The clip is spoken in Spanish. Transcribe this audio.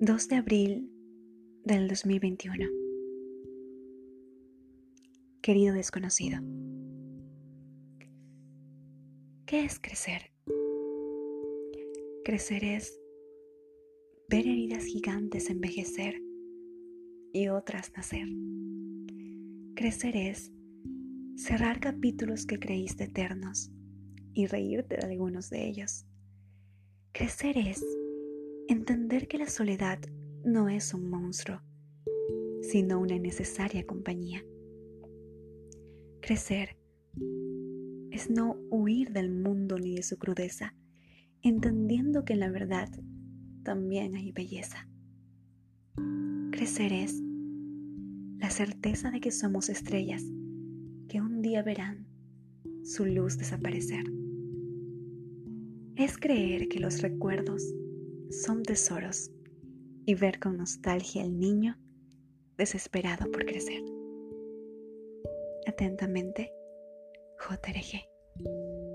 2 de abril del 2021. Querido desconocido, ¿qué es crecer? Crecer es ver heridas gigantes envejecer y otras nacer. Crecer es cerrar capítulos que creíste eternos y reírte de algunos de ellos. Crecer es Entender que la soledad no es un monstruo, sino una necesaria compañía. Crecer es no huir del mundo ni de su crudeza, entendiendo que en la verdad también hay belleza. Crecer es la certeza de que somos estrellas que un día verán su luz desaparecer. Es creer que los recuerdos son tesoros y ver con nostalgia al niño desesperado por crecer. Atentamente, JRG.